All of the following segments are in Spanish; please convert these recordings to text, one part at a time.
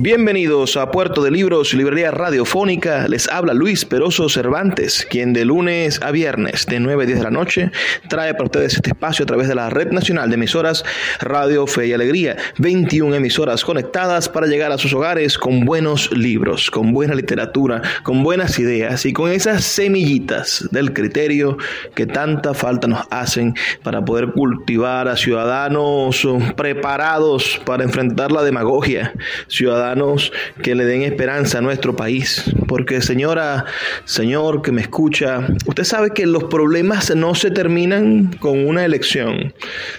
Bienvenidos a Puerto de Libros, Librería Radiofónica. Les habla Luis Peroso Cervantes, quien de lunes a viernes de 9 a 10 de la noche trae para ustedes este espacio a través de la Red Nacional de Emisoras Radio Fe y Alegría. 21 emisoras conectadas para llegar a sus hogares con buenos libros, con buena literatura, con buenas ideas y con esas semillitas del criterio que tanta falta nos hacen para poder cultivar a ciudadanos preparados para enfrentar la demagogia, ciudadanos que le den esperanza a nuestro país. Porque señora, señor que me escucha, usted sabe que los problemas no se terminan con una elección.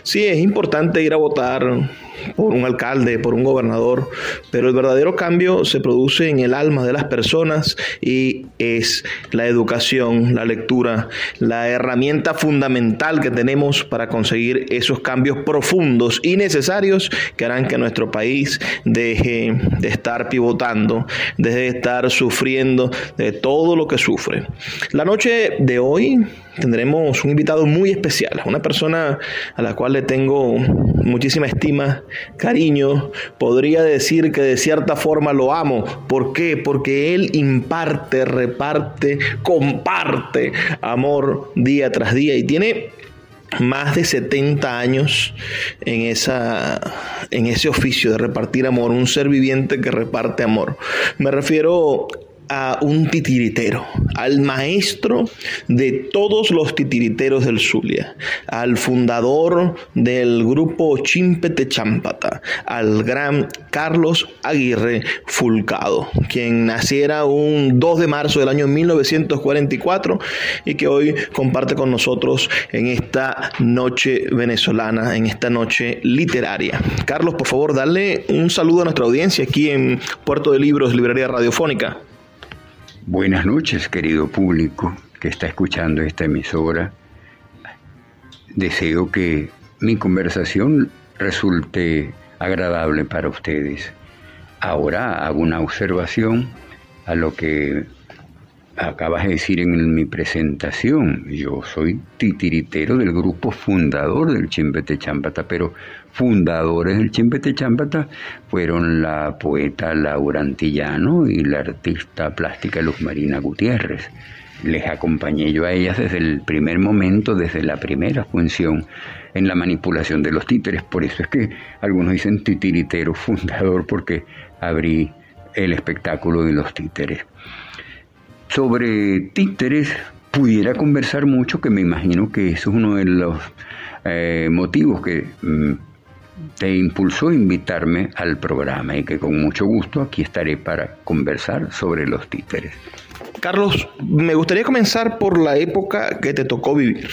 Sí, es importante ir a votar por un alcalde, por un gobernador, pero el verdadero cambio se produce en el alma de las personas y es la educación, la lectura, la herramienta fundamental que tenemos para conseguir esos cambios profundos y necesarios que harán que nuestro país deje de estar pivotando, deje de estar sufriendo de todo lo que sufre. La noche de hoy tendremos un invitado muy especial, una persona a la cual le tengo muchísima estima, cariño, podría decir que de cierta forma lo amo. ¿Por qué? Porque él imparte, reparte, comparte amor día tras día y tiene más de 70 años en, esa, en ese oficio de repartir amor, un ser viviente que reparte amor. Me refiero a un titiritero, al maestro de todos los titiriteros del Zulia, al fundador del grupo Chimpete Champata, al gran Carlos Aguirre Fulcado, quien naciera un 2 de marzo del año 1944 y que hoy comparte con nosotros en esta noche venezolana, en esta noche literaria. Carlos, por favor, dale un saludo a nuestra audiencia aquí en Puerto de Libros, Librería Radiofónica. Buenas noches, querido público que está escuchando esta emisora. Deseo que mi conversación resulte agradable para ustedes. Ahora hago una observación a lo que acabas de decir en mi presentación. Yo soy titiritero del grupo fundador del Chimbete Champata, pero fundadores del Chimbete Champata fueron la poeta Laura Antillano y la artista plástica Luz Marina Gutiérrez. Les acompañé yo a ellas desde el primer momento, desde la primera función en la manipulación de los títeres. Por eso es que algunos dicen titiritero fundador porque abrí el espectáculo de los títeres. Sobre títeres pudiera conversar mucho, que me imagino que eso es uno de los eh, motivos que mm, te impulsó a invitarme al programa y que con mucho gusto aquí estaré para conversar sobre los títeres. Carlos, me gustaría comenzar por la época que te tocó vivir.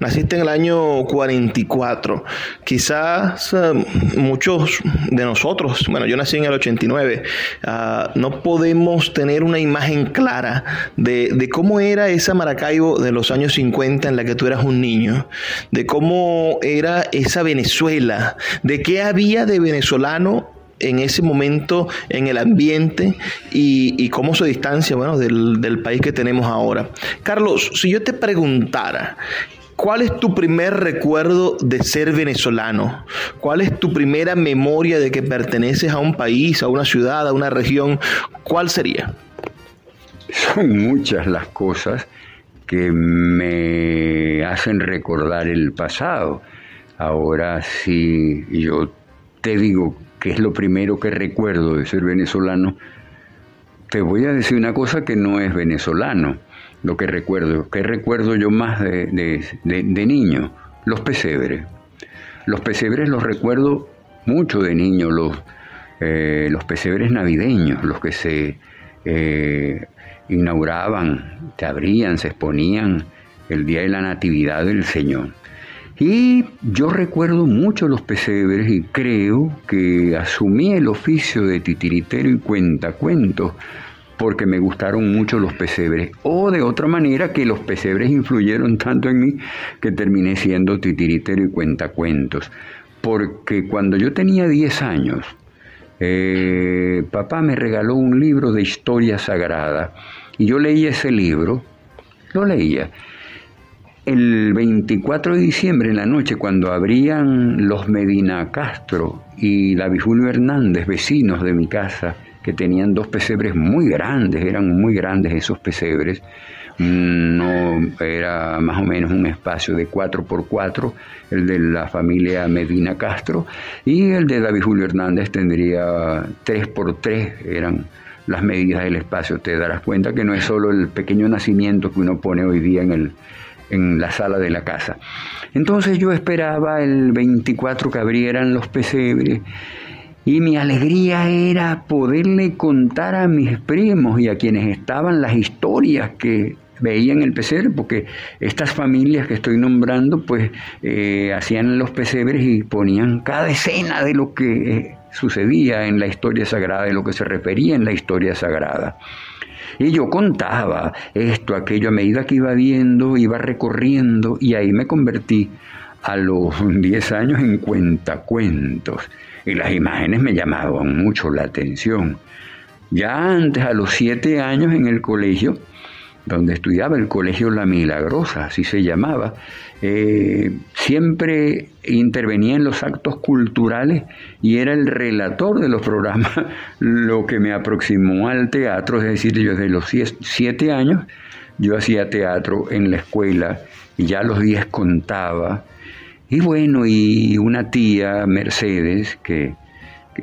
Naciste en el año 44. Quizás eh, muchos de nosotros, bueno, yo nací en el 89, ah, no podemos tener una imagen clara de, de, cómo era esa Maracaibo de los años 50 en la que tú eras un niño, de cómo era esa Venezuela, de qué había de venezolano en ese momento en el ambiente y, cómo se distancia bueno, del, del país que tenemos ahora. Carlos, si yo te preguntara, ¿Cuál es tu primer recuerdo de ser venezolano? ¿Cuál es tu primera memoria de que perteneces a un país, a una ciudad, a una región? ¿Cuál sería? Son muchas las cosas que me hacen recordar el pasado. Ahora sí, yo te digo que es lo primero que recuerdo de ser venezolano, te voy a decir una cosa que no es venezolano, lo que recuerdo. ¿Qué recuerdo yo más de, niño? Los pesebres. Los pesebres los recuerdo mucho de niño, los, eh, los pesebres navideños, los que se eh, inauguraban, se abrían, se exponían el día de la Natividad del Señor. Y yo recuerdo mucho los pesebres y creo que asumí el oficio de titiritero y cuentacuentos porque me gustaron mucho los pesebres. O de otra manera que los pesebres influyeron tanto en mí que terminé siendo titiritero y cuentacuentos. Porque cuando yo tenía 10 años, eh, papá me regaló un libro de historia sagrada y yo leía ese libro, lo leía el 24 de diciembre en la noche, cuando abrían los Medina Castro y la Julio Hernández, vecinos de mi casa, que tenían dos pesebres muy grandes, eran muy grandes esos pesebres, no era más o menos un espacio de 4 por 4 el de la familia Medina Castro, y el de David Julio Hernández tendría 3 por 3 eran las medidas del espacio. Te darás cuenta que no es solo el pequeño nacimiento que uno pone hoy día en el, en la sala de la casa. Entonces yo esperaba el 24 que abrieran los pesebres y mi alegría era poderle contar a mis primos y a quienes estaban las historias que veían el pesebre, porque estas familias que estoy nombrando, pues eh, hacían los pesebres y ponían cada escena de lo que eh, sucedía en la historia sagrada, de lo que se refería en la historia sagrada. Y yo contaba esto, aquello, a medida que iba viendo, iba recorriendo, y ahí me convertí a los 10 años en cuentacuentos. Y las imágenes me llamaban mucho la atención. Ya antes, a los 7 años en el colegio, donde estudiaba el Colegio La Milagrosa, así se llamaba, eh, siempre intervenía en los actos culturales y era el relator de los programas, lo que me aproximó al teatro, es decir, yo desde los siete años yo hacía teatro en la escuela y ya los diez contaba. Y bueno, y una tía, Mercedes, que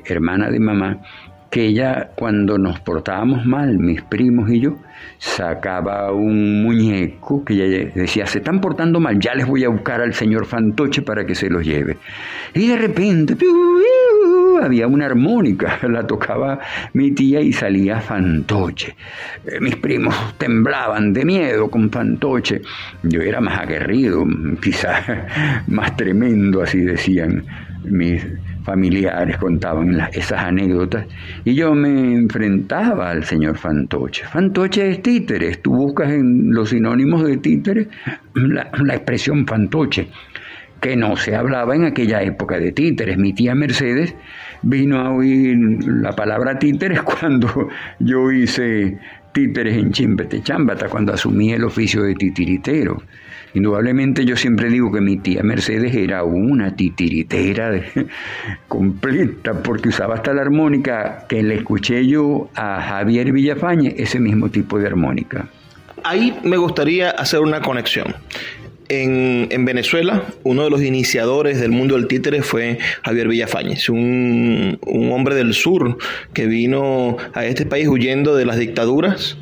hermana de mamá, que ella cuando nos portábamos mal, mis primos y yo, sacaba un muñeco que ella decía, se están portando mal, ya les voy a buscar al señor Fantoche para que se los lleve. Y de repente había una armónica, la tocaba mi tía y salía Fantoche. Eh, mis primos temblaban de miedo con Fantoche. Yo era más aguerrido, quizás más tremendo, así decían mis familiares contaban esas anécdotas y yo me enfrentaba al señor Fantoche. Fantoche es títeres, tú buscas en los sinónimos de títeres la, la expresión fantoche, que no se hablaba en aquella época de títeres. Mi tía Mercedes vino a oír la palabra títeres cuando yo hice títeres en Chimpete Chambata, cuando asumí el oficio de titiritero. Indudablemente yo siempre digo que mi tía Mercedes era una titiritera completa porque usaba hasta la armónica que le escuché yo a Javier Villafañe, ese mismo tipo de armónica. Ahí me gustaría hacer una conexión. En, Venezuela, uno de los iniciadores del mundo del títere fue Javier Villafañez, un, un, hombre del sur que vino a este país huyendo de las dictaduras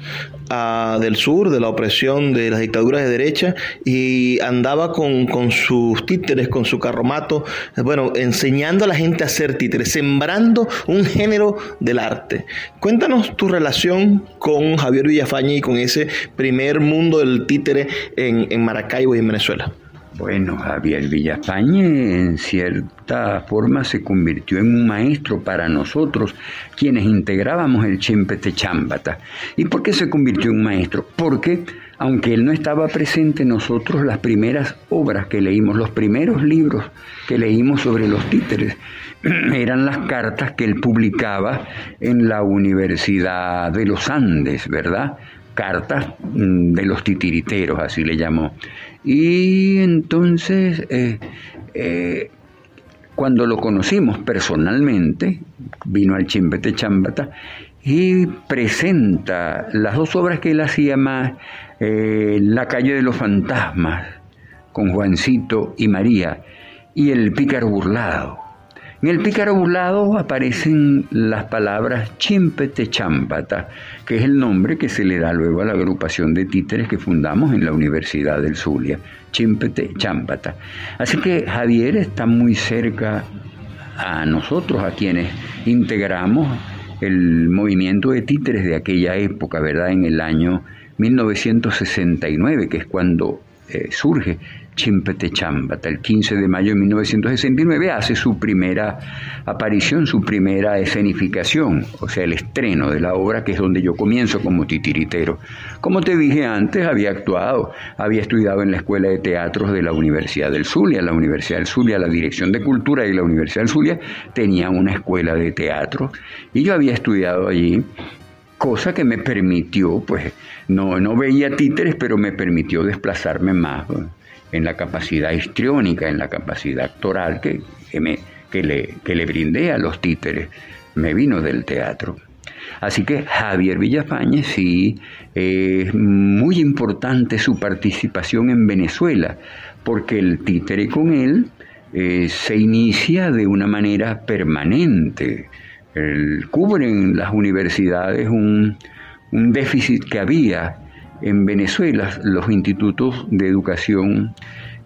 del sur, de la opresión de las dictaduras de derecha, y andaba con, sus títeres, con su carromato, bueno, enseñando a la gente a hacer títeres, sembrando un género del arte. Cuéntanos tu relación con Javier Villafañe y con ese primer mundo del títere en, en Maracaibo y en Venezuela. Bueno, Javier Villafañe en cierta forma se convirtió en un maestro para nosotros, quienes integrábamos el Chempete Chambata. ¿Y por qué se convirtió en un maestro? Porque, aunque él no estaba presente, nosotros las primeras obras que leímos, los primeros libros que leímos sobre los títeres, eran las cartas que él publicaba en la Universidad de los Andes, ¿verdad? Cartas mm, de los titiriteros, así le llamó. Y entonces, eh, eh, cuando lo conocimos personalmente, vino al Chimbete Chambata y presenta las dos obras que él hacía más, eh, La calle de los fantasmas, con Juancito y María, y El pícaro burlado. En el pícaro burlado aparecen las palabras chimpete champata, que es el nombre que se le da luego a la agrupación de títeres que fundamos en la Universidad del Zulia, chimpete champata. Así que Javier está muy cerca a nosotros, a quienes integramos el movimiento de títeres de aquella época, ¿verdad? En el año 1969, que es cuando eh, surge Chimpete Chambata. El 15 de mayo de 1969 hace su primera aparición, su primera escenificación, o sea, el estreno de la obra, que es donde yo comienzo como titiritero. Como te dije antes, había actuado, había estudiado en la Escuela de Teatros de la Universidad del Zulia. La Universidad del Zulia, la Dirección de Cultura y la Universidad del Zulia tenía una escuela de teatro y yo había estudiado allí cosa que me permitió, pues, no, no veía títeres, pero me permitió desplazarme más en la capacidad histriónica, en la capacidad actoral que, me, que, le, que le brindé a los títeres. Me vino del teatro. Así que Javier Villafañe sí es muy importante su participación en Venezuela, porque el títere con él eh, se inicia de una manera permanente. Cubren las universidades un, un déficit que había en Venezuela los institutos de educación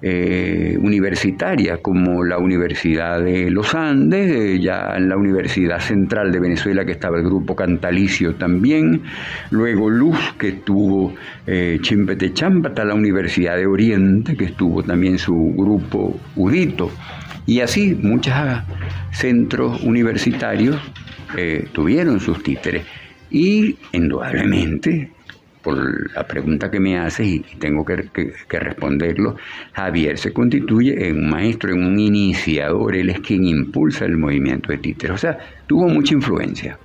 eh, universitaria, como la Universidad de los Andes, eh, ya en la Universidad Central de Venezuela, que estaba el grupo Cantalicio también, luego Luz, que estuvo eh, Chimpete Champata, la Universidad de Oriente, que estuvo también su grupo Udito, y así muchos centros universitarios eh, tuvieron sus títeres. Y indudablemente por la pregunta que me haces y tengo que, responderlo, Javier se constituye en un maestro, en un iniciador, él es quien impulsa el movimiento de títeres, o sea, tuvo mucha influencia.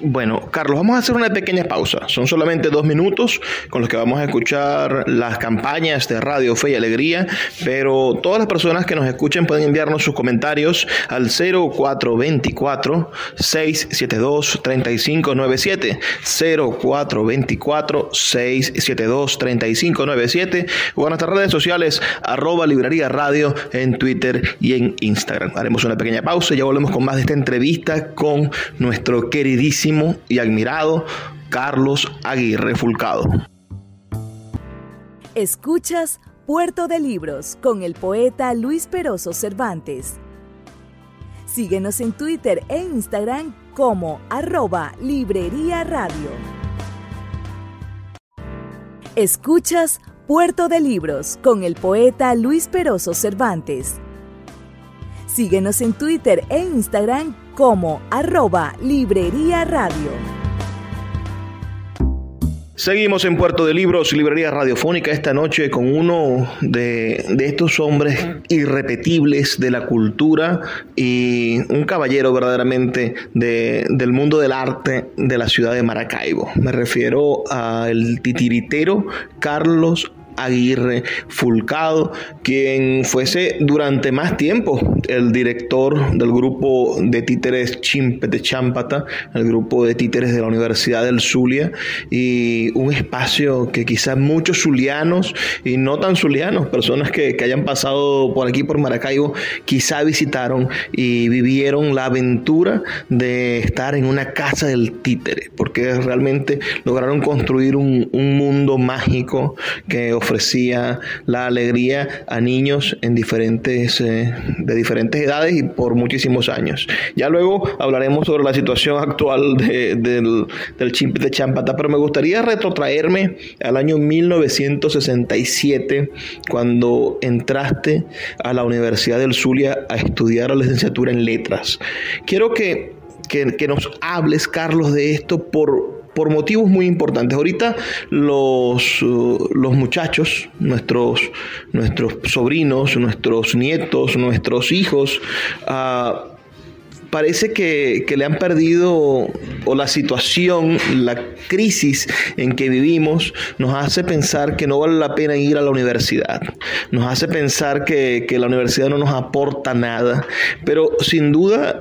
Bueno, Carlos, vamos a hacer una pequeña pausa. Son solamente dos minutos con los que vamos a escuchar las campañas de Radio Fe y Alegría, pero todas las personas que nos escuchen pueden enviarnos sus comentarios al 0424-672-3597, 0424-672-3597 o en nuestras redes sociales arroba librería radio en Twitter y en Instagram. Haremos una pequeña pausa y ya volvemos con más de esta entrevista con nuestro queridísimo y admirado Carlos Aguirre Fulcado. Escuchas Puerto de Libros con el poeta Luis Peroso Cervantes. Síguenos en Twitter e Instagram como arroba Librería Radio. Escuchas Puerto de Libros con el poeta Luis Peroso Cervantes. Síguenos en Twitter e Instagram como arroba Librería Radio. Seguimos en Puerto de Libros, Librería Radiofónica, esta noche con uno de, estos hombres irrepetibles de la cultura y un caballero verdaderamente del mundo del arte de la ciudad de Maracaibo. Me refiero al titiritero Carlos Aguirre Fulcado, quien fuese durante más tiempo el director del grupo de títeres Chimpete Champata, el grupo de títeres de la Universidad del Zulia, y un espacio que quizás muchos zulianos y no tan zulianos, personas que, que hayan pasado por aquí, por Maracaibo, quizá visitaron y vivieron la aventura de estar en una casa del títere, porque realmente lograron construir un, un mundo mágico que ofrecía ofrecía la alegría a niños en diferentes, eh, de diferentes edades y por muchísimos años. Ya luego hablaremos sobre la situación actual del, del de Champata, pero me gustaría retrotraerme al año 1967, cuando entraste a la Universidad del Zulia a estudiar la licenciatura en letras. Quiero que, que, que nos hables, Carlos, de esto por por motivos muy importantes. Ahorita los, uh, los muchachos, nuestros, nuestros sobrinos, nuestros nietos, nuestros hijos, uh, parece que, que, le han perdido o la situación, la crisis en que vivimos nos hace pensar que no vale la pena ir a la universidad, nos hace pensar que, que la universidad no nos aporta nada, pero sin duda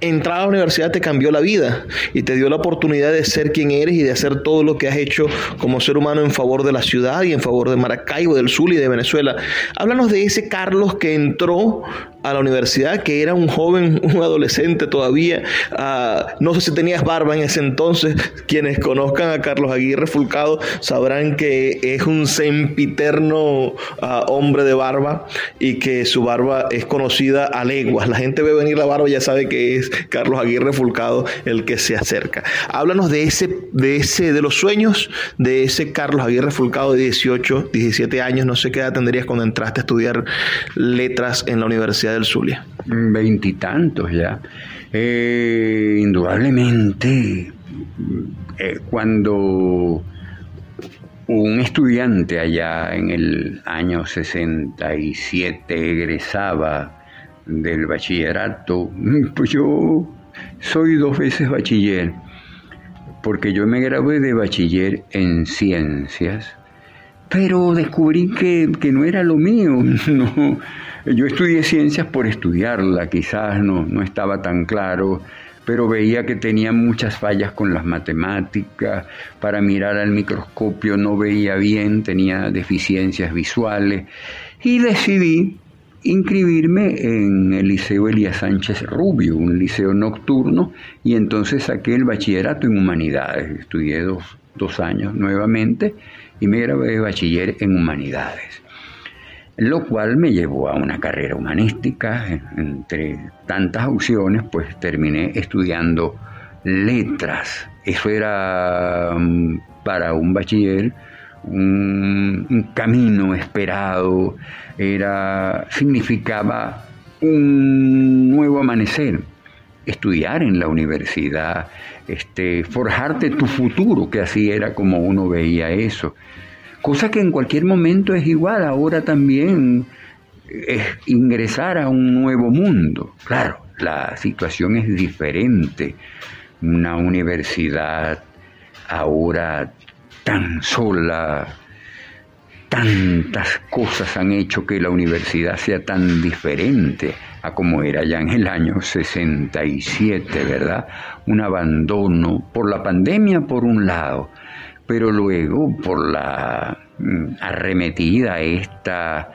entrar a la universidad te cambió la vida y te dio la oportunidad de ser quien eres y de hacer todo lo que has hecho como ser humano en favor de la ciudad y en favor de Maracaibo, del Sur y de Venezuela. Háblanos de ese Carlos que entró a la universidad, que era un joven, un adolescente todavía. Ah, no sé si tenías barba en ese entonces. Quienes conozcan a Carlos Aguirre Fulcado sabrán que es un sempiterno ah, hombre de barba y que su barba es conocida a leguas. La gente ve venir la barba y ya sabe que es Carlos Aguirre Fulcado el que se acerca. Háblanos de ese, de ese, de los sueños de ese Carlos Aguirre Fulcado de 18, 17 años, no sé qué edad tendrías cuando entraste a estudiar letras en la Universidad del Zulia. Veintitantos ya. Eh, indudablemente, eh, cuando un estudiante allá en el año 67 egresaba del bachillerato, pues yo soy dos veces bachiller, porque yo me gradué de bachiller en ciencias, pero descubrí que, no era lo mío. No, yo estudié ciencias por estudiarla, quizás no, no estaba tan claro pero veía que tenía muchas fallas con las matemáticas, para mirar al microscopio no veía bien, tenía deficiencias visuales y decidí inscribirme en el Liceo Elías Sánchez Rubio, un liceo nocturno, y entonces saqué el bachillerato en humanidades. Estudié dos, dos años nuevamente y me gradué de bachiller en humanidades lo cual me llevó a una carrera humanística. Entre tantas opciones, pues terminé estudiando letras. Eso era mm, para un bachiller un, camino esperado, era, significaba un nuevo amanecer. Estudiar en la universidad, este, forjarte tu futuro, que así era como uno veía eso cosa que en cualquier momento es igual, ahora también es ingresar a un nuevo mundo. Claro, la situación es diferente. Una universidad ahora tan sola, tantas cosas han hecho que la universidad sea tan diferente como era ya en el año 67, ¿verdad? Un abandono por la pandemia por un lado, pero luego por la mm, arremetida esta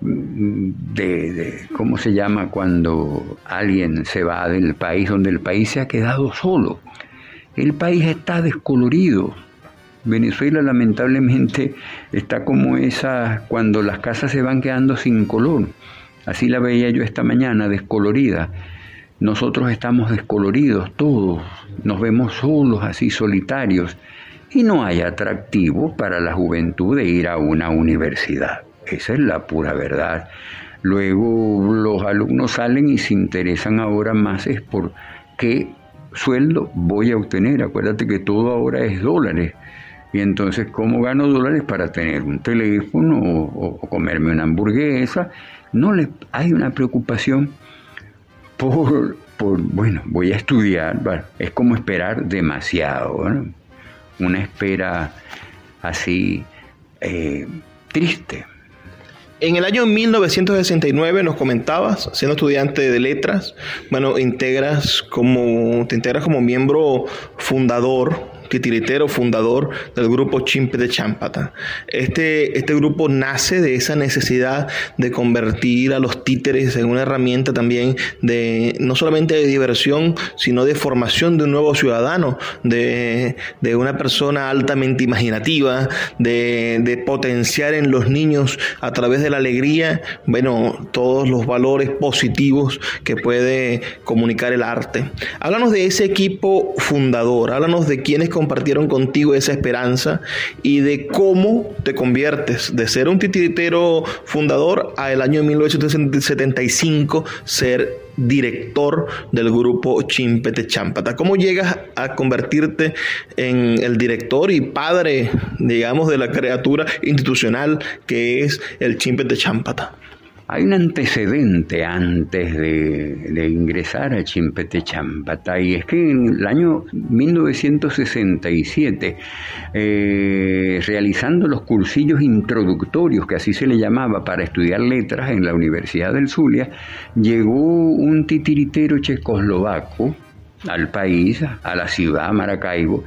mm, de, ¿cómo se llama cuando alguien se va del país donde el país se ha quedado solo? El país está descolorido. Venezuela lamentablemente está como esa cuando las casas se van quedando sin color. Así la veía yo esta mañana, descolorida. Nosotros estamos descoloridos todos, nos vemos solos, así solitarios y no hay atractivo para la juventud de ir a una universidad. Esa es la pura verdad. Luego los alumnos salen y se interesan ahora más es por qué sueldo voy a obtener. Acuérdate que todo ahora es dólares. Y entonces, ¿cómo gano dólares para tener un teléfono o, comerme una hamburguesa? No le, hay una preocupación por, por, bueno, voy a estudiar. es como esperar demasiado. una espera así eh, triste. En el año 1969 nos comentabas, siendo estudiante de letras, bueno, integras como, te integras como miembro fundador titiritero fundador del grupo Chimpe de Champata. Este, este grupo nace de esa necesidad de convertir a los títeres en una herramienta también de no solamente de diversión, sino de formación de un nuevo ciudadano, de, una persona altamente imaginativa, de, de potenciar en los niños a través de la alegría, bueno, todos los valores positivos que puede comunicar el arte. Háblanos de ese equipo fundador, háblanos de quiénes compartieron contigo esa esperanza y de cómo te conviertes de ser un titiritero fundador a el año 1975 ser director del grupo Chimpete Champata. ¿Cómo llegas a convertirte en el director y padre, digamos, de la criatura institucional que es el Chimpete Champata? Hay un antecedente antes de, ingresar a Chimpete Champata y es que en el año 1967, eh, realizando los cursillos introductorios, que así se le llamaba, para estudiar letras en la Universidad del Zulia, llegó un titiritero checoslovaco al país, a la ciudad, Maracaibo,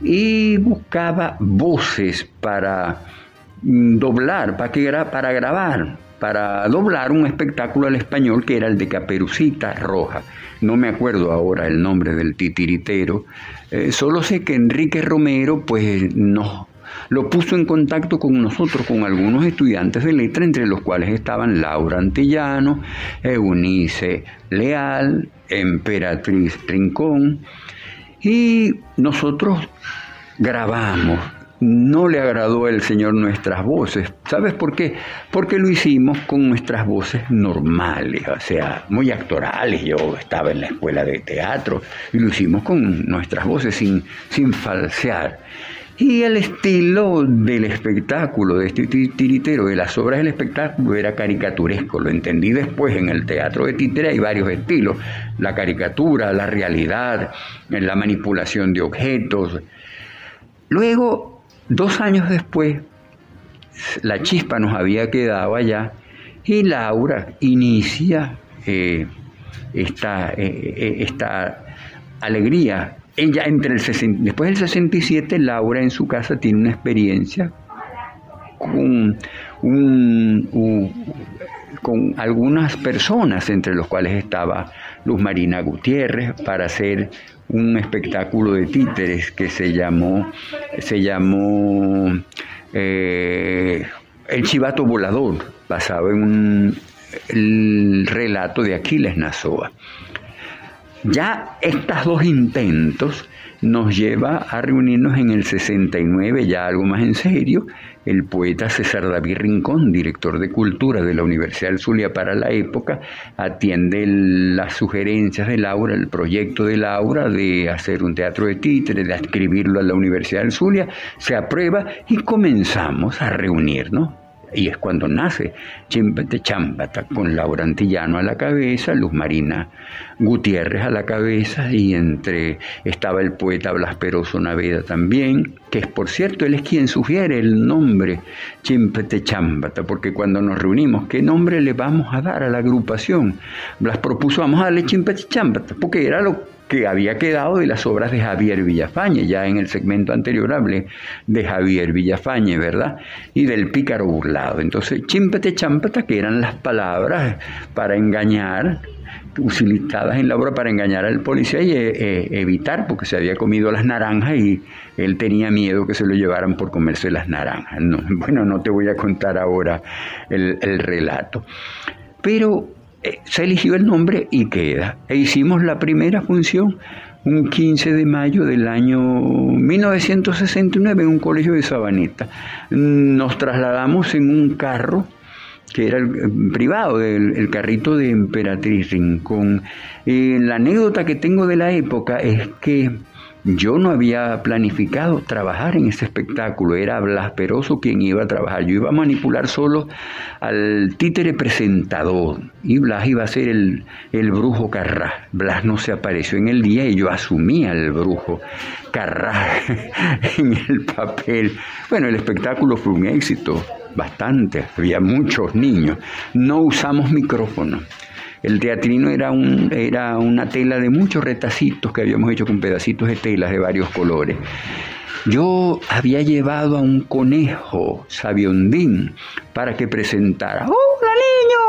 y buscaba voces para mm, doblar, para, para grabar para doblar un espectáculo al español que era el de Caperucita Roja. No me acuerdo ahora el nombre del titiritero, eh, solo sé que Enrique Romero pues nos lo puso en contacto con nosotros, con algunos estudiantes de letra, entre los cuales estaban Laura Antillano, Eunice Leal, Emperatriz Rincón, y nosotros grabamos no le agradó al Señor nuestras voces. ¿Sabes por qué? Porque lo hicimos con nuestras voces normales, o sea, muy actorales. Yo estaba en la escuela de teatro y lo hicimos con nuestras voces sin, sin falsear. Y el estilo del espectáculo, de este tiritero, de las obras del espectáculo, era caricaturesco. Lo entendí después en el teatro de títere, hay varios estilos: la caricatura, la realidad, la manipulación de objetos. Luego Dos años después, la chispa nos había quedado allá y Laura inicia eh, esta, eh, eh, esta, alegría. Ella entre el después del 67, Laura en su casa tiene una experiencia con, con algunas personas, entre los cuales estaba Luz Marina Gutiérrez, para hacer un espectáculo de títeres que se llamó, se llamó eh, El Chivato Volador, basado en un el relato de Aquiles Nazoa. Ya estos dos intentos nos lleva a reunirnos en el 69, ya algo más en serio, el poeta César David Rincón, director de Cultura de la Universidad del Zulia para la época, atiende las sugerencias de Laura, el proyecto de Laura de hacer un teatro de títeres, de escribirlo a la Universidad del Zulia, se aprueba y comenzamos a reunirnos y es cuando nace Champata, con Laura Antillano a la cabeza, Luz Marina Gutiérrez a la cabeza, y entre estaba el poeta Blas Peroso Naveda también, que es por cierto, él es quien sugiere el nombre Chimpete Champata, porque cuando nos reunimos, ¿qué nombre le vamos a dar a la agrupación? Blas propuso, vamos a darle Chimpete Champata, porque era lo que había quedado de las obras de Javier Villafañe, ya en el segmento anterior hablé de Javier Villafañe, ¿verdad? Y del pícaro burlado. Entonces, chimpete champata, que eran las palabras para engañar, utilizadas en la obra para engañar al policía y eh, eh, evitar, porque se había comido las naranjas y él tenía miedo que se lo llevaran por comerse las naranjas. bueno, no te voy a contar ahora el, el relato. Pero se eligió el nombre y queda. E hicimos la primera función un 15 de mayo del año 1969 en un colegio de Sabaneta. Nos trasladamos en un carro que era el, privado, el, carrito de Emperatriz Rincón. Eh, la anécdota que tengo de la época es que yo no había planificado trabajar en ese espectáculo, era Blas Peroso quien iba a trabajar. Yo iba a manipular solo al títere presentador y Blas iba a ser el, el brujo Carrás. Blas no se apareció en el día y yo asumía el brujo Carrás en el papel. Bueno, el espectáculo fue un éxito, bastante, había muchos niños. No usamos micrófono el teatrino era, un, era una tela de muchos retacitos que habíamos hecho con pedacitos de telas de varios colores. Yo había llevado a un conejo sabiondín para que presentara. ¡Hola niño!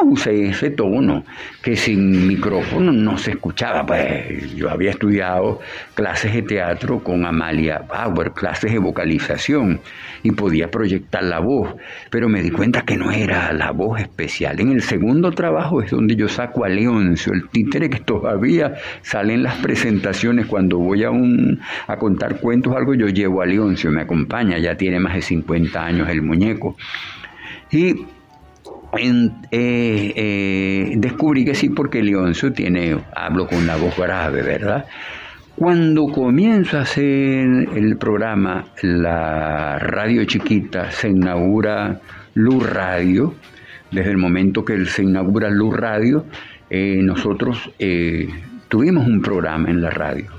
Usé ese tono que sin micrófono no se escuchaba. Pues yo había estudiado clases de teatro con Amalia Bauer, clases de vocalización y podía proyectar la voz, pero me di cuenta que no era la voz especial. En el segundo trabajo es donde yo saco a Leoncio, el títere que todavía sale en las presentaciones cuando voy a, un, a contar cuentos algo, yo llevo a Leoncio, me acompaña, ya tiene más de 50 años el muñeco. Y eh, eh, descubrí que sí, porque Leoncio tiene, hablo con una voz grave, ¿verdad? Cuando comienzo a hacer el programa, la radio chiquita se inaugura Luz Radio. Desde el momento que se inaugura Luz Radio, eh, nosotros tuvimos un programa en la radio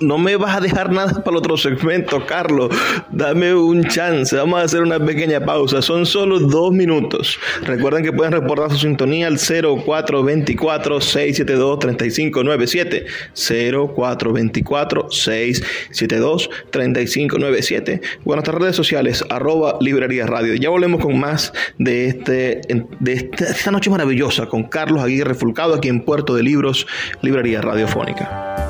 no, me vas a dejar nada para el otro segmento, Carlos. Dame un chance. Vamos a hacer una pequeña pausa. Son solo dos minutos. Recuerden que pueden reportar su sintonía al 0424-672-3597. 0424-672-3597. O nuestras redes sociales, arroba librería radio. Ya volvemos con más de, este, de esta noche maravillosa con Carlos Aguirre Fulcado aquí en Puerto de Libros, Librería Radiofónica.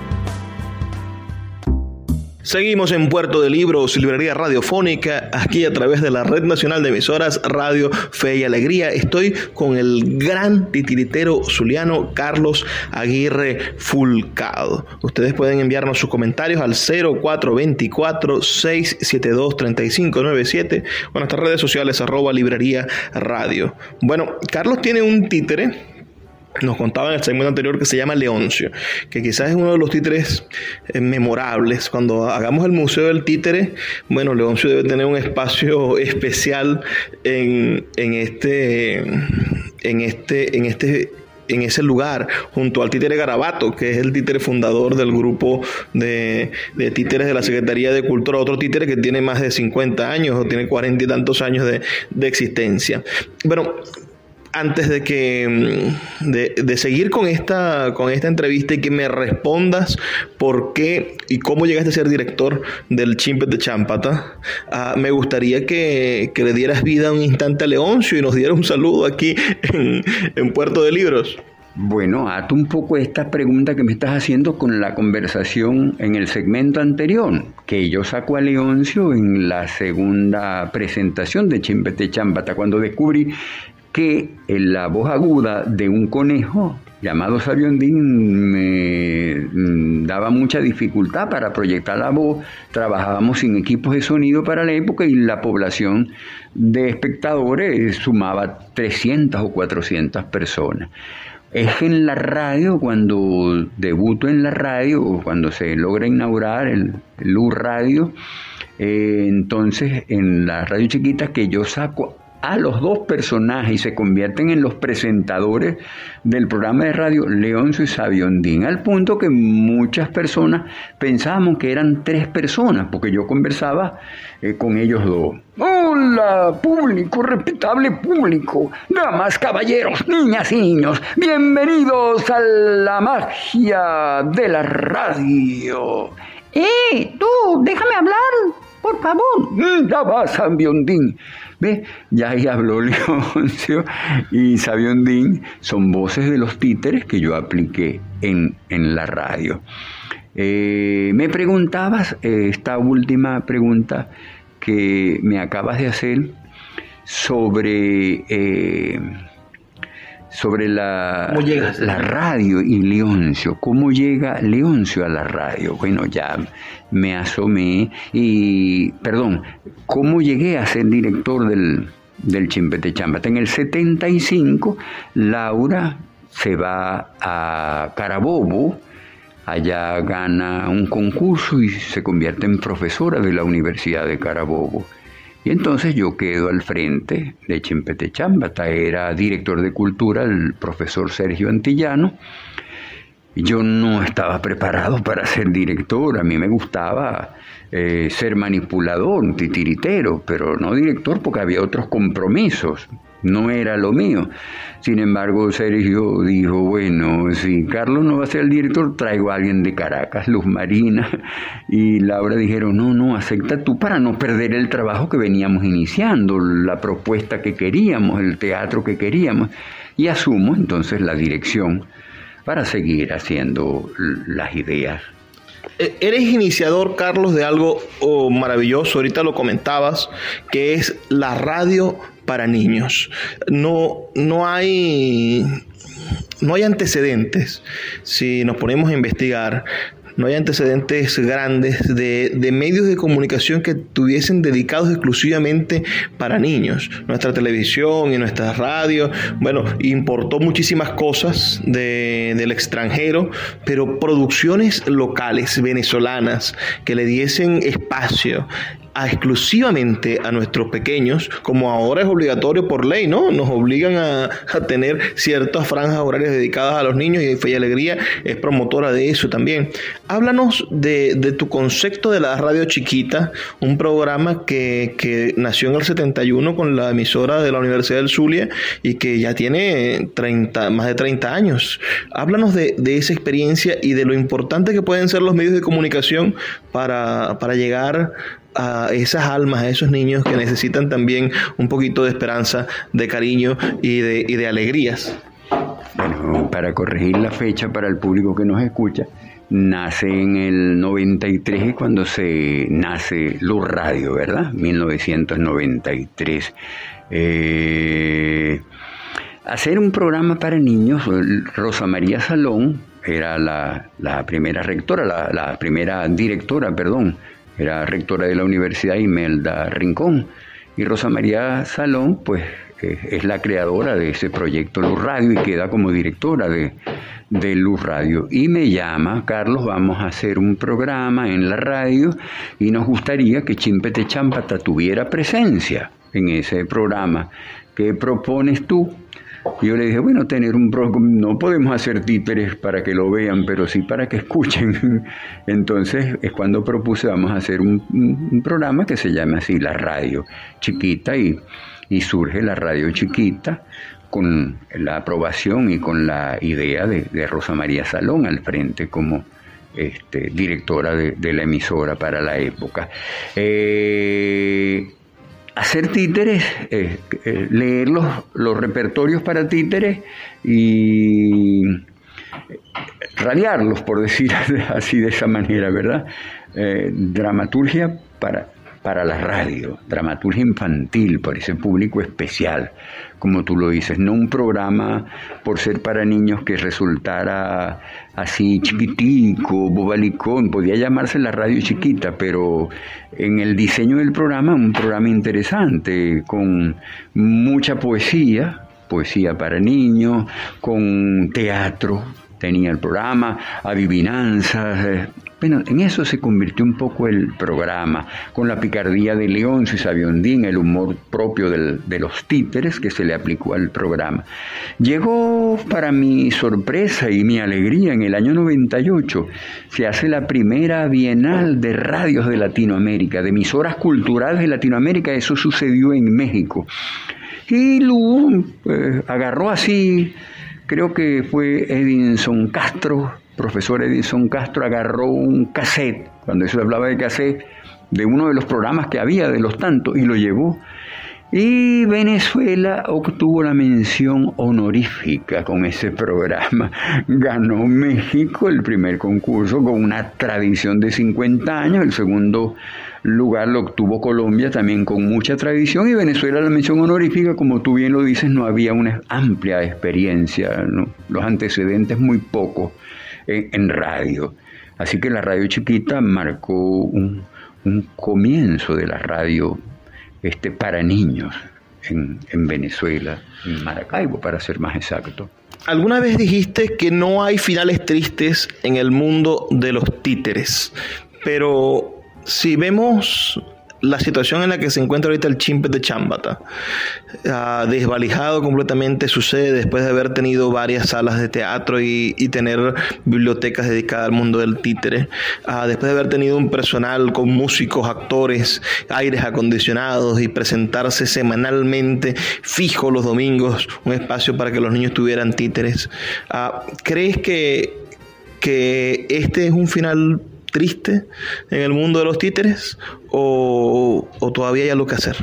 Seguimos en Puerto de Libros, Librería Radiofónica, aquí a través de la Red Nacional de Emisoras Radio Fe y Alegría. Estoy con el gran titiritero zuliano Carlos Aguirre Fulcado. Ustedes pueden enviarnos sus comentarios al 0424-672-3597 o en nuestras redes sociales arroba librería radio. Bueno, Carlos tiene un títere nos contaba en el segmento anterior que se llama Leoncio, que quizás es uno de los títeres eh, memorables. Cuando hagamos el Museo del Títere, bueno, Leoncio debe tener un espacio especial en, este, en este, en este en ese lugar, junto al títere Garabato, que es el títere fundador del grupo de, títeres de la Secretaría de Cultura, otro títere que tiene más de 50 años o tiene 40 y tantos años de, de existencia. Bueno, antes de que mm, de, seguir con esta con esta entrevista y que me respondas por qué y cómo llegaste a ser director del Chimpet de Champata, ah, me gustaría que, le dieras vida un instante a Leoncio y nos dieras un saludo aquí en, Puerto de Libros. Bueno, ato un poco esta pregunta que me estás haciendo con la conversación en el segmento anterior, que yo saco a Leoncio en la segunda presentación de Chimpete Champata, cuando descubrí que en la voz aguda de un conejo llamado Sabiondín me mm, daba mucha dificultad para proyectar la voz. Trabajábamos sin equipos de sonido para la época y la población de espectadores sumaba 300 o 400 personas. Es en la radio, cuando debuto en la radio, o cuando se logra inaugurar el, Luz Radio, eh, entonces en la radio chiquita que yo saco a los dos personajes y se convierten en los presentadores del programa de radio Leoncio y Sabiondín, al punto que muchas personas pensábamos que eran tres personas, porque yo conversaba eh, con ellos dos. Hola, público, respetable público, damas, caballeros, niñas y niños, bienvenidos a la magia de la radio. ¡Eh, tú, déjame hablar! Por favor. Ya va, Sabiondín. ¿Ve? Ya ahí habló Leoncio y Sabiondín son voces de los títeres que yo apliqué en, la radio. Eh, me preguntabas eh, esta última pregunta que me acabas de hacer sobre eh, sobre la, la radio y Leoncio. ¿Cómo llega Leoncio a la radio? Bueno, ya me asomé y, perdón, ¿cómo llegué a ser director del, del Chimpete Chambata? En el 75, Laura se va a Carabobo, allá gana un concurso y se convierte en profesora de la Universidad de Carabobo. Y entonces yo quedo al frente de Chimpetechambata, era director de cultura el profesor Sergio Antillano. Yo no estaba preparado para ser director, a mí me gustaba eh, ser manipulador, titiritero, pero no director porque había otros compromisos no era lo mío. Sin embargo, Sergio dijo, bueno, si Carlos no va a ser el director, traigo a alguien de Caracas, Luz Marina. Y Laura dijeron, no, no, acepta tú para no perder el trabajo que veníamos iniciando, la propuesta que queríamos, el teatro que queríamos. Y asumo entonces la dirección para seguir haciendo las ideas e, Eres iniciador, Carlos, de algo oh, maravilloso, ahorita lo comentabas, que es la radio para niños. No, no hay no hay antecedentes. Si nos ponemos a investigar, no hay antecedentes grandes de, de medios de comunicación que tuviesen dedicados exclusivamente para niños. Nuestra televisión y nuestra radio, bueno, importó muchísimas cosas de, del extranjero, pero producciones locales, venezolanas, que le diesen espacio a exclusivamente a nuestros pequeños, como ahora es obligatorio por ley, ¿no? Nos obligan a, tener ciertas franjas horarias dedicadas a los niños y Fe y Alegría es promotora de eso también. Háblanos de, tu concepto de la radio chiquita, un programa que, que, nació en el 71 con la emisora de la Universidad del Zulia y que ya tiene 30, más de 30 años. Háblanos de, de esa experiencia y de lo importante que pueden ser los medios de comunicación para, para llegar a esas almas, a esos niños que necesitan también un poquito de esperanza, de cariño y de, y de alegrías. Bueno, para corregir la fecha para el público que nos escucha, nace en el 93 cuando se nace Luz Radio, ¿verdad? 1993. Eh, hacer un programa para niños, Rosa María Salón era la, primera rectora, la, la primera directora, perdón, era rectora de la Universidad Imelda Rincón. Y Rosa María Salón, pues eh, es la creadora de ese proyecto Luz Radio y queda como directora de, Luz Radio. Y me llama, Carlos, vamos a hacer un programa en la radio y nos gustaría que Chimpete Champata tuviera presencia en ese programa. ¿Qué propones tú? Yo le dije, bueno, tener un no podemos hacer títeres para que lo vean, pero sí para que escuchen. Entonces es cuando propuse, vamos a hacer un, programa que se llama así, la radio chiquita, y, surge la radio chiquita con la aprobación y con la idea de, Rosa María Salón al frente como este, directora de, la emisora para la época. Eh, hacer títeres, eh, eh, leer los, los, repertorios para títeres y radiarlos, por decir así de esa manera, ¿verdad? Eh, dramaturgia para, para la radio, dramaturgia infantil, para ese público especial como tú lo dices, no un programa por ser para niños que resultara así chiquitico, bobalicón, podía llamarse la radio chiquita, pero en el diseño del programa, un programa interesante, con mucha poesía, poesía para niños, con teatro, tenía el programa, adivinanzas, eh, bueno, en eso se convirtió un poco el programa, con la picardía de León y Sabiondín, el humor propio de los títeres que se le aplicó al programa. Llegó para mi sorpresa y mi alegría en el año 98, se hace la primera Bienal de Radios de Latinoamérica, de emisoras culturales de Latinoamérica, eso sucedió en México. Y Lu eh, agarró así, creo que fue Edinson Castro, profesor Edison Castro agarró un cassette, cuando eso hablaba de cassette, de uno de los programas que había, de los tantos, y lo llevó. Y Venezuela obtuvo la mención honorífica con ese programa. Ganó México el primer concurso con una tradición de 50 años, el segundo lugar lo obtuvo Colombia también con mucha tradición y Venezuela la mención honorífica, como tú bien lo dices, no había una amplia experiencia, los antecedentes muy pocos en, radio. Así que la radio chiquita marcó un, comienzo de la radio este, para niños en, en, Venezuela, en Maracaibo, para ser más exacto. Alguna vez dijiste que no hay finales tristes en el mundo de los títeres, pero si vemos la situación en la que se encuentra ahorita el chimpe de Chambata, ha desvalijado completamente, sucede después de haber tenido varias salas de teatro y, tener bibliotecas dedicadas al mundo del títere, después de haber tenido un personal con músicos, actores, aires acondicionados y presentarse semanalmente fijo los domingos, un espacio para que los niños tuvieran títeres. Ah, ¿Crees que, que este es un final triste en el mundo de los títeres o, todavía hay algo que hacer?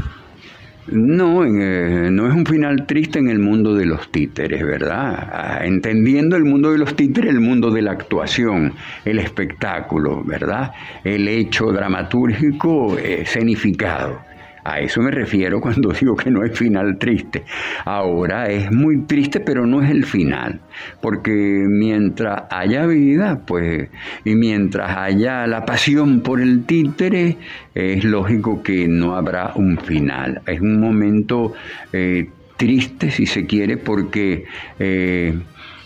No, eh, no es un final triste en el mundo de los títeres, ¿verdad? Ah, entendiendo el mundo de los títeres, el mundo de la actuación, el espectáculo, ¿verdad? El hecho dramatúrgico escenificado. A eso me refiero cuando digo que no es final triste. Ahora es muy triste, pero no es el final. Porque mientras haya vida, pues, y mientras haya la pasión por el títere, es lógico que no habrá un final. Es un momento eh, triste, si se quiere, porque eh,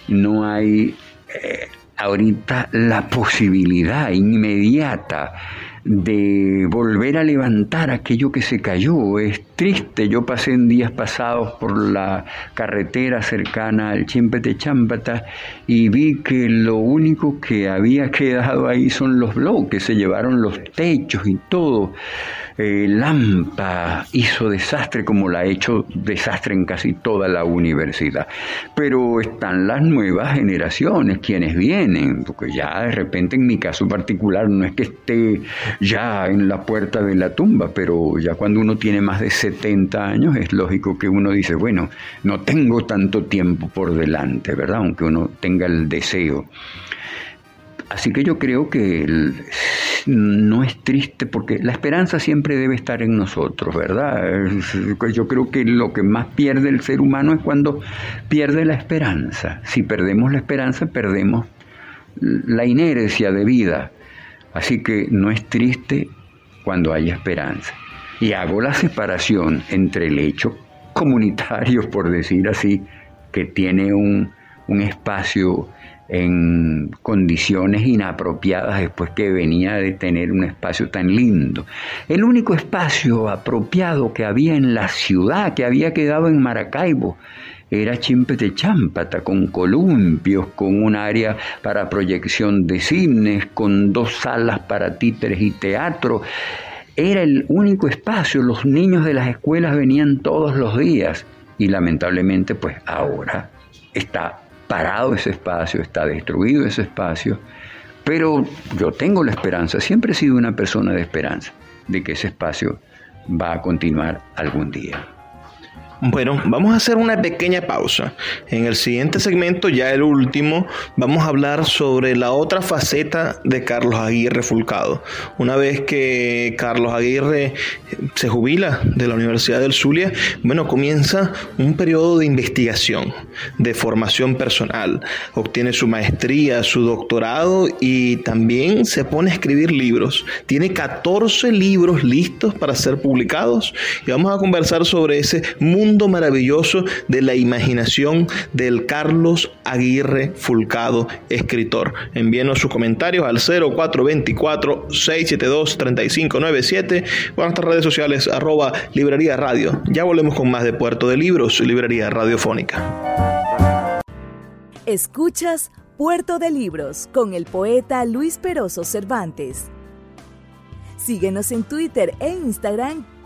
no hay eh, ahorita la posibilidad inmediata de volver a levantar aquello que se cayó. Es triste, yo pasé en días pasados por la carretera cercana al Chimpete Champata y vi que lo único que había quedado ahí son los bloques, se llevaron los techos y todo. Eh, Lampa hizo desastre como la ha hecho desastre en casi toda la universidad. Pero están las nuevas generaciones, quienes vienen, porque ya de repente en mi caso particular no es que esté ya en la puerta de la tumba, pero ya cuando uno tiene más de 70 años es lógico que uno dice, bueno, no tengo tanto tiempo por delante, ¿verdad? Aunque uno tenga el deseo. Así que yo creo que no es triste porque la esperanza siempre debe estar en nosotros, ¿verdad? Yo creo que lo que más pierde el ser humano es cuando pierde la esperanza. Si perdemos la esperanza, perdemos la inercia de vida. Así que no es triste cuando hay esperanza. Y hago la separación entre el hecho comunitario, por decir así, que tiene un, un espacio en condiciones inapropiadas después que venía de tener un espacio tan lindo. El único espacio apropiado que había en la ciudad, que había quedado en Maracaibo, era Chimpete Chámpata, con columpios, con un área para proyección de cines, con dos salas para títeres y teatro. Era el único espacio, los niños de las escuelas venían todos los días y lamentablemente pues ahora está parado ese espacio, está destruido ese espacio, pero yo tengo la esperanza, siempre he sido una persona de esperanza, de que ese espacio va a continuar algún día. Bueno, vamos a hacer una pequeña pausa. En el siguiente segmento, ya el último, vamos a hablar sobre la otra faceta de Carlos Aguirre Fulcado. Una vez que Carlos Aguirre se jubila de la Universidad del Zulia, bueno, comienza un periodo de investigación, de formación personal. Obtiene su maestría, su doctorado y también se pone a escribir libros. Tiene 14 libros listos para ser publicados y vamos a conversar sobre ese mundo maravilloso de la imaginación del Carlos Aguirre Fulcado, escritor. Envíenos sus comentarios al 0424-672-3597 o a nuestras redes sociales arroba librería radio. Ya volvemos con más de Puerto de Libros, librería radiofónica. Escuchas Puerto de Libros con el poeta Luis Peroso Cervantes. Síguenos en Twitter e Instagram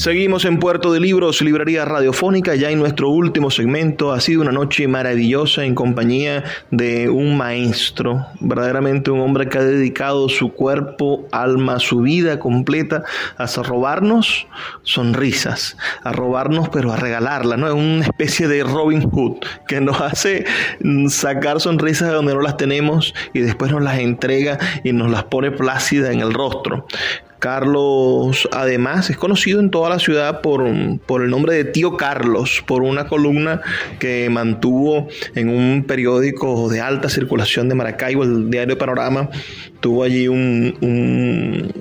Seguimos en Puerto de Libros, Librería Radiofónica, ya en nuestro último segmento. Ha sido una noche maravillosa en compañía de un maestro, verdaderamente un hombre que ha dedicado su cuerpo, alma, su vida completa a robarnos sonrisas, a robarnos, pero a regalarlas, ¿no? Es una especie de Robin Hood que nos hace sacar sonrisas de donde no las tenemos y después nos las entrega y nos las pone plácidas en el rostro. Carlos, además, es conocido en toda la ciudad por, por, el nombre de Tío Carlos, por una columna que mantuvo en un periódico de alta circulación de Maracaibo, el diario Panorama. Tuvo allí un,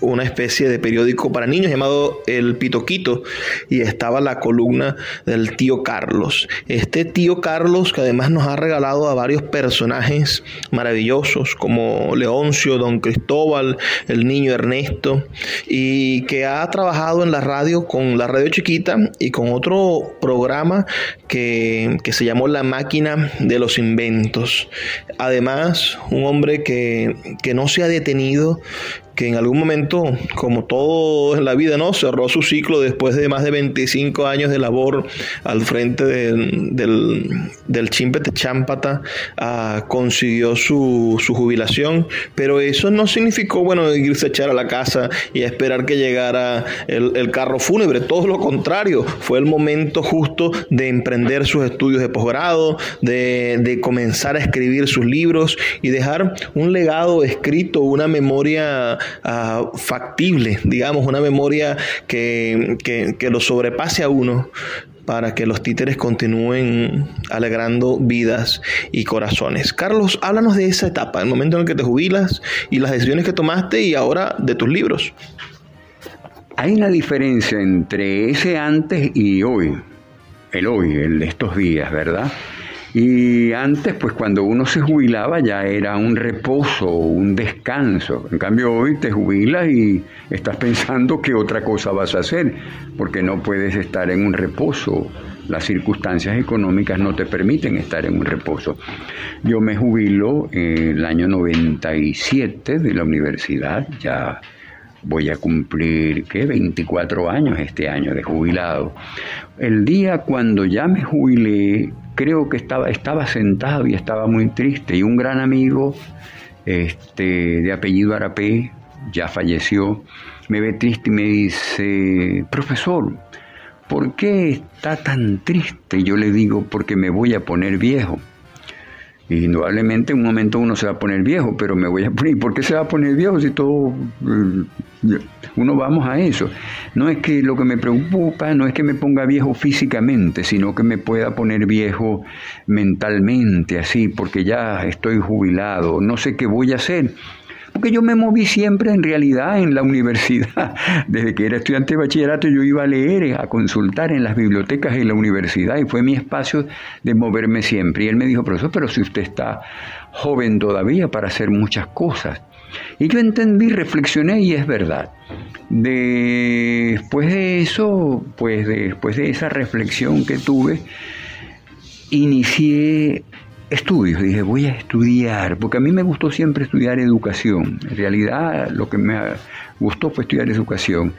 una especie de periódico para niños llamado El Pitoquito y estaba la columna del tío Carlos. Este tío Carlos que además nos ha regalado a varios personajes maravillosos como Leoncio, Don Cristóbal, el niño Ernesto y que ha trabajado en la radio con la radio chiquita y con otro programa que, que se llamó La máquina de los inventos. Además, un hombre que, que no se ha detenido que en algún momento, como todo en la vida, ¿no? Cerró su ciclo después de más de 25 años de labor al frente del, del Chimpete Champata, ah, consiguió su, su, jubilación, pero eso no significó, bueno, irse a echar a la casa y esperar que llegara el, el carro fúnebre, todo lo contrario, fue el momento justo de emprender sus estudios de posgrado, de, de comenzar a escribir sus libros y dejar un legado escrito, una memoria ah, factible, digamos, una memoria que, que, lo sobrepase a uno para que los títeres continúen alegrando vidas y corazones. Carlos, háblanos de esa etapa, el momento en el que te jubilas y las decisiones que tomaste y ahora de tus libros. Hay una diferencia entre ese antes y hoy, el hoy, el de estos días, ¿verdad? Y antes, pues cuando uno se jubilaba ya era un reposo, un descanso. En cambio hoy te jubilas y estás pensando qué otra cosa vas a hacer, porque no puedes estar en un reposo. Las circunstancias económicas no te permiten estar en un reposo. Yo me jubilo en el año 97 de la universidad, ya voy a cumplir, ¿qué? 24 años este año de jubilado. El día cuando ya me jubilé, creo que estaba, estaba sentado y estaba muy triste y un gran amigo este, de apellido Arapé, ya falleció, me ve triste y me dice, profesor, ¿por qué está tan triste? Yo le digo, porque me voy a poner viejo. Y indudablemente en un momento uno se va a poner viejo, pero me voy a poner, ¿por qué se va a poner viejo si todo, eh, uno vamos a eso? No es que lo que me preocupa, no es que me ponga viejo físicamente, sino que me pueda poner viejo mentalmente, así, porque ya estoy jubilado, no sé qué voy a hacer. Porque yo me moví siempre en realidad en la universidad. Desde que era estudiante de bachillerato yo iba a leer, a consultar en las bibliotecas de la universidad y fue mi espacio de moverme siempre. Y él me dijo, profesor, pero si usted está joven todavía para hacer muchas cosas. Y yo entendí, reflexioné y es verdad. Después de eso, pues después de esa reflexión que tuve, inicié estudios, dije voy a estudiar, porque a mí me gustó siempre estudiar educación. En realidad lo que me gustó fue estudiar educación.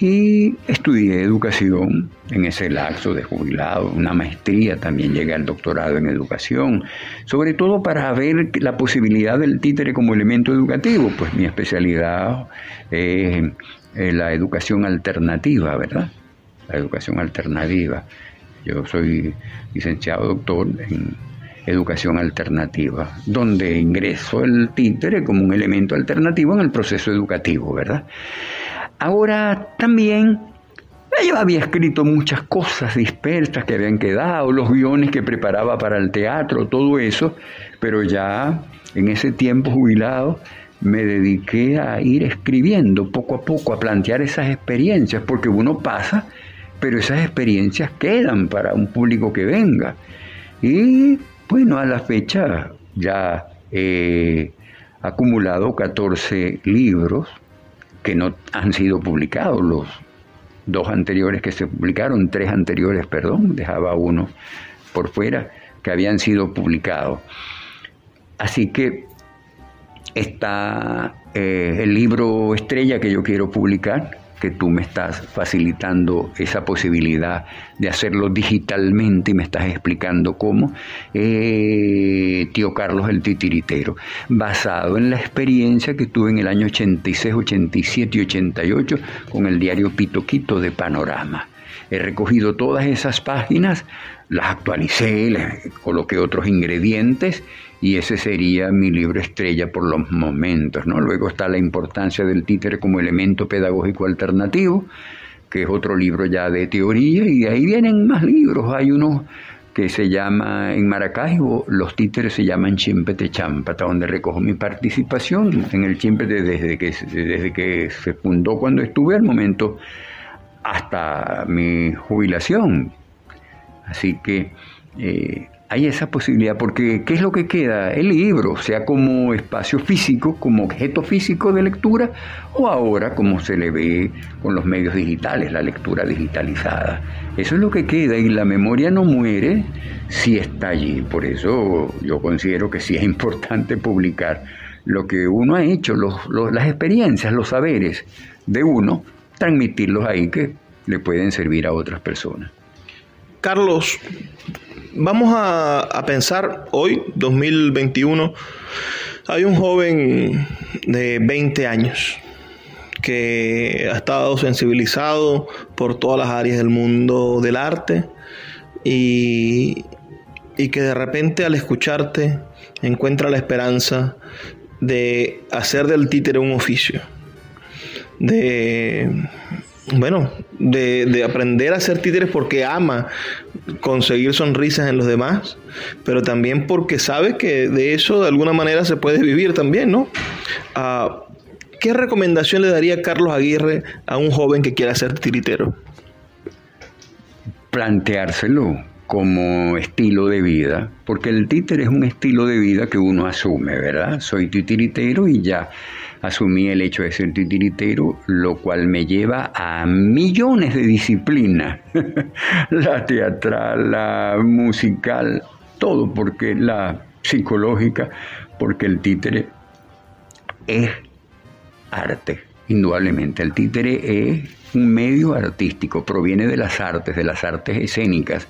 Y estudié educación en ese lapso de jubilado, una maestría, también llegué al doctorado en educación, sobre todo para ver la posibilidad del títere como elemento educativo, pues mi especialidad es la educación alternativa, ¿verdad? La educación alternativa. Yo soy licenciado doctor en educación alternativa, donde ingresó el títere como un elemento alternativo en el proceso educativo, ¿verdad? Ahora también yo había escrito muchas cosas dispersas que habían quedado, los guiones que preparaba para el teatro, todo eso, pero ya en ese tiempo jubilado me dediqué a ir escribiendo poco a poco, a plantear esas experiencias, porque uno pasa, pero esas experiencias quedan para un público que venga. Y bueno, a la fecha ya he acumulado 14 libros que no han sido publicados, los dos anteriores que se publicaron, tres anteriores, perdón, dejaba uno por fuera, que habían sido publicados. Así que está eh, el libro estrella que yo quiero publicar, que tú me estás facilitando esa posibilidad de hacerlo digitalmente y me estás explicando cómo, eh, Tío Carlos el Titiritero, basado en la experiencia que tuve en el año 86, 87 y 88 con el diario Pitoquito de Panorama. He recogido todas esas páginas, las actualicé, les coloqué otros ingredientes y ese sería mi libro estrella por los momentos. ¿no? Luego está la importancia del títere como elemento pedagógico alternativo, que es otro libro ya de teoría, y de ahí vienen más libros. Hay uno que se llama en Maracaibo, los títeres se llaman Chimpete Champata, donde recojo mi participación en el Chimpete desde que, desde que se fundó cuando estuve al momento hasta mi jubilación. Así que eh, hay esa posibilidad, porque ¿qué es lo que queda? El libro, sea como espacio físico, como objeto físico de lectura, o ahora como se le ve con los medios digitales, la lectura digitalizada. Eso es lo que queda y la memoria no muere si está allí. Por eso yo considero que sí es importante publicar lo que uno ha hecho, las experiencias, los saberes de uno, transmitirlos ahí que le pueden servir a otras personas. Carlos, vamos a, pensar hoy, 2021, hay un joven de 20 años que ha estado sensibilizado por todas las áreas del mundo del arte y, y que de repente al escucharte encuentra la esperanza de hacer del títere un oficio, de bueno, de, aprender a hacer títeres porque ama conseguir sonrisas en los demás, pero también porque sabe que de eso de alguna manera se puede vivir también, ¿no? Ah, ¿Qué recomendación le daría Carlos Aguirre a un joven que quiera ser tiritero? Planteárselo como estilo de vida, porque el títer es un estilo de vida que uno asume, ¿verdad? Soy titiritero y ya asumí el hecho de ser titiritero, lo cual me lleva a millones de disciplinas, la teatral, la musical, todo, porque la psicológica, porque el títere es arte, indudablemente. El títere es un medio artístico, proviene de las artes, de las artes escénicas.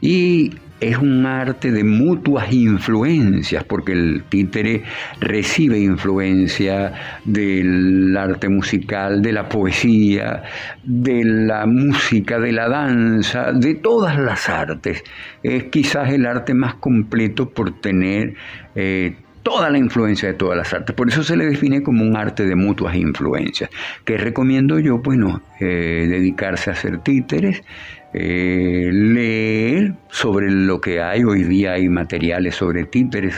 Y es un arte de mutuas influencias, porque el títere recibe influencia del arte musical, de la poesía, de la música, de la danza, de todas las artes. Es quizás el arte más completo por tener eh, toda la influencia de todas las artes. Por eso se le define como un arte de mutuas influencias. ¿Qué recomiendo yo? Bueno, eh, dedicarse a hacer títeres, eh, leer sobre lo que hay. Hoy día hay materiales sobre títeres,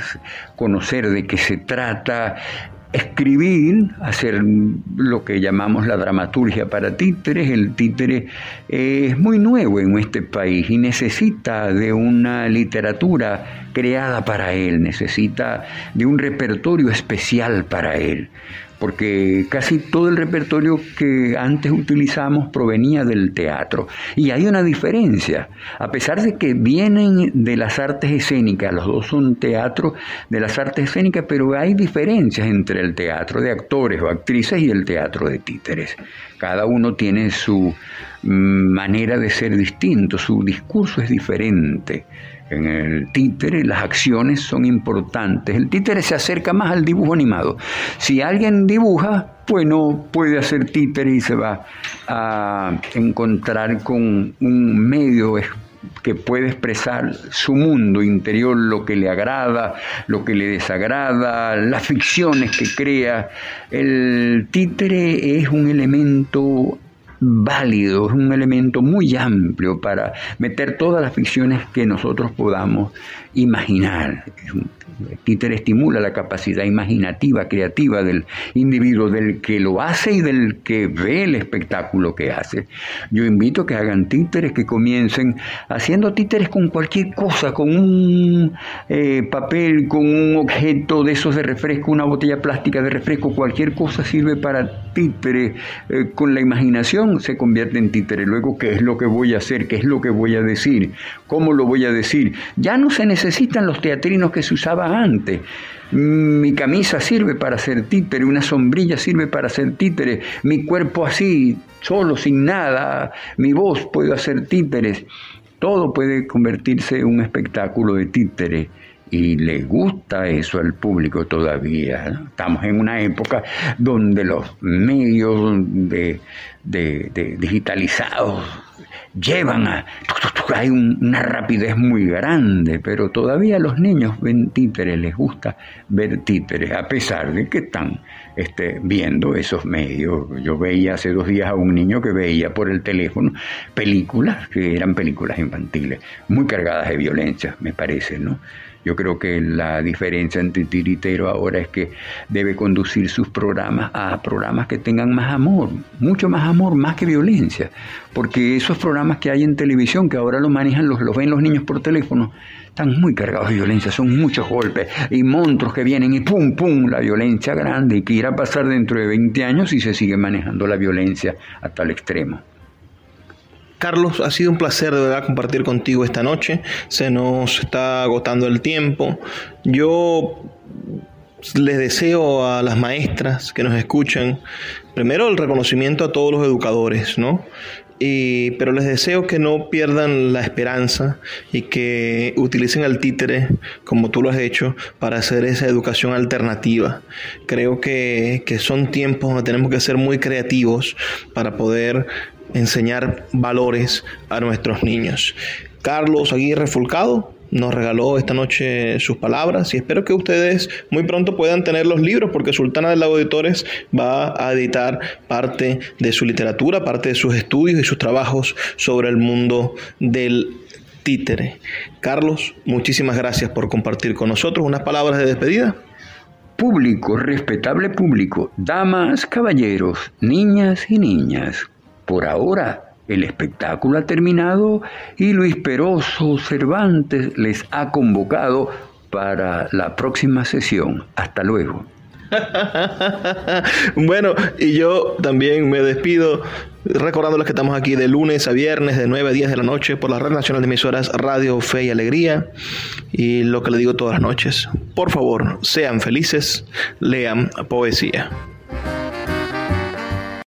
conocer de qué se trata, escribir, hacer lo que llamamos la dramaturgia para títeres. El títere es muy nuevo en este país y necesita de una literatura creada para él, necesita de un repertorio especial para él porque casi todo el repertorio que antes utilizamos provenía del teatro. Y hay una diferencia, a pesar de que vienen de las artes escénicas, los dos son teatro de las artes escénicas, pero hay diferencias entre el teatro de actores o actrices y el teatro de títeres. Cada uno tiene su mm, manera de ser distinto, su discurso es diferente. En el títere las acciones son importantes. El títere se acerca más al dibujo animado. Si alguien dibuja, pues no puede hacer títere y se va a encontrar con un medio que puede expresar su mundo interior, lo que le agrada, lo que le desagrada, las ficciones que crea. El títere es un elemento válido, es un elemento muy amplio para meter todas las ficciones que nosotros podamos imaginar. El estimula la capacidad imaginativa, creativa del individuo, del que lo hace y del que ve el espectáculo que hace. Yo invito a que hagan títeres, que comiencen haciendo títeres con cualquier cosa, con un eh, papel, con un objeto de esos de refresco, una botella plástica de refresco, cualquier cosa sirve para títere. Eh, con la imaginación se convierte en títere. Luego, ¿qué es lo que voy a hacer? ¿Qué es lo que voy a decir? ¿Cómo lo voy a decir? Ya no se necesitan los teatrinos que se usaban antes. Mi camisa sirve para hacer títere, una sombrilla sirve para hacer títere, mi cuerpo así, solo, sin nada, mi voz puede hacer títeres. Todo puede convertirse en un espectáculo de títere y le gusta eso al público todavía. Estamos en una época donde los medios de, de digitalizados llevan a... Hay una rapidez muy grande, pero todavía los niños ven títeres, les gusta ver títeres, a pesar de que están este, viendo esos medios. Yo veía hace dos días a un niño que veía por el teléfono películas que eran películas infantiles, muy cargadas de violencia, me parece, ¿no? Yo creo que la diferencia entre tiritero ahora es que debe conducir sus programas a programas que tengan más amor, mucho más amor, más que violencia. Porque esos programas que hay en televisión, que ahora los manejan, los, ven los niños por teléfono, están muy cargados de violencia, son muchos golpes y monstruos que vienen y pum, pum, la violencia grande y que irá a pasar dentro de 20 años si se sigue manejando la violencia a tal extremo. Carlos, ha sido un placer de verdad compartir contigo esta noche. Se nos está agotando el tiempo. Yo les deseo a las maestras que nos escuchan, primero el reconocimiento a todos los educadores, ¿no? Pero les deseo que no pierdan la esperanza y que utilicen el títere, como tú lo has hecho, para hacer esa educación alternativa. Creo que, que son tiempos donde tenemos que ser muy creativos para poder enseñar valores a nuestros niños. Carlos Aguirre Fulcado, nos regaló esta noche sus palabras y espero que ustedes muy pronto puedan tener los libros porque Sultana de los Auditores va a editar parte de su literatura, parte de sus estudios y sus trabajos sobre el mundo del títere. Carlos, muchísimas gracias por compartir con nosotros unas palabras de despedida. Público, respetable público, damas, caballeros, niñas y niñas, por ahora el espectáculo ha terminado y Luis Peroso Cervantes les ha convocado para la próxima sesión. Hasta luego. bueno, y yo también me despido recordándoles que estamos aquí de lunes a viernes de 9 a 10 de la noche por la Red Nacional de Emisoras Radio Fe y Alegría. Y lo que le digo todas las noches, por favor, sean felices, lean poesía.